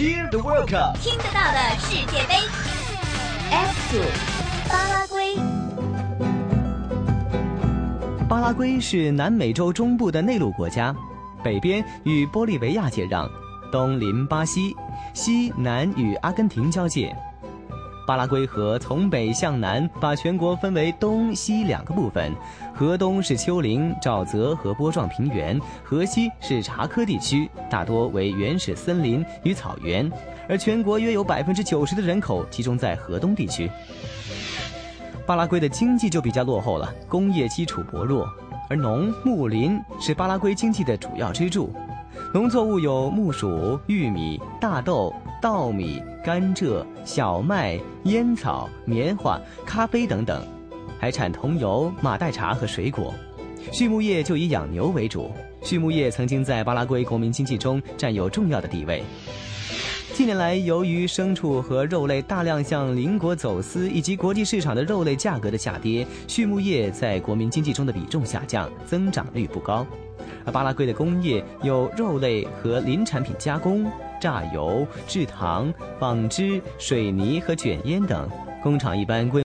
Hear the World Cup，听得到的世界杯。F 组，巴拉圭。巴拉圭是南美洲中部的内陆国家，北边与玻利维亚接壤，东临巴西，西南与阿根廷交界。巴拉圭河从北向南把全国分为东西两个部分，河东是丘陵、沼泽和波状平原，河西是查科地区，大多为原始森林与草原，而全国约有百分之九十的人口集中在河东地区。巴拉圭的经济就比较落后了，工业基础薄弱，而农牧林是巴拉圭经济的主要支柱。农作物有木薯、玉米、大豆、稻米、甘蔗、小麦、烟草、棉花、咖啡等等，还产桐油、马黛茶和水果。畜牧业就以养牛为主，畜牧业曾经在巴拉圭国民经济中占有重要的地位。近年来，由于牲畜和肉类大量向邻国走私，以及国际市场的肉类价格的下跌，畜牧业在国民经济中的比重下降，增长率不高。而巴拉圭的工业有肉类和林产品加工、榨油、制糖、纺织、水泥和卷烟等，工厂一般规。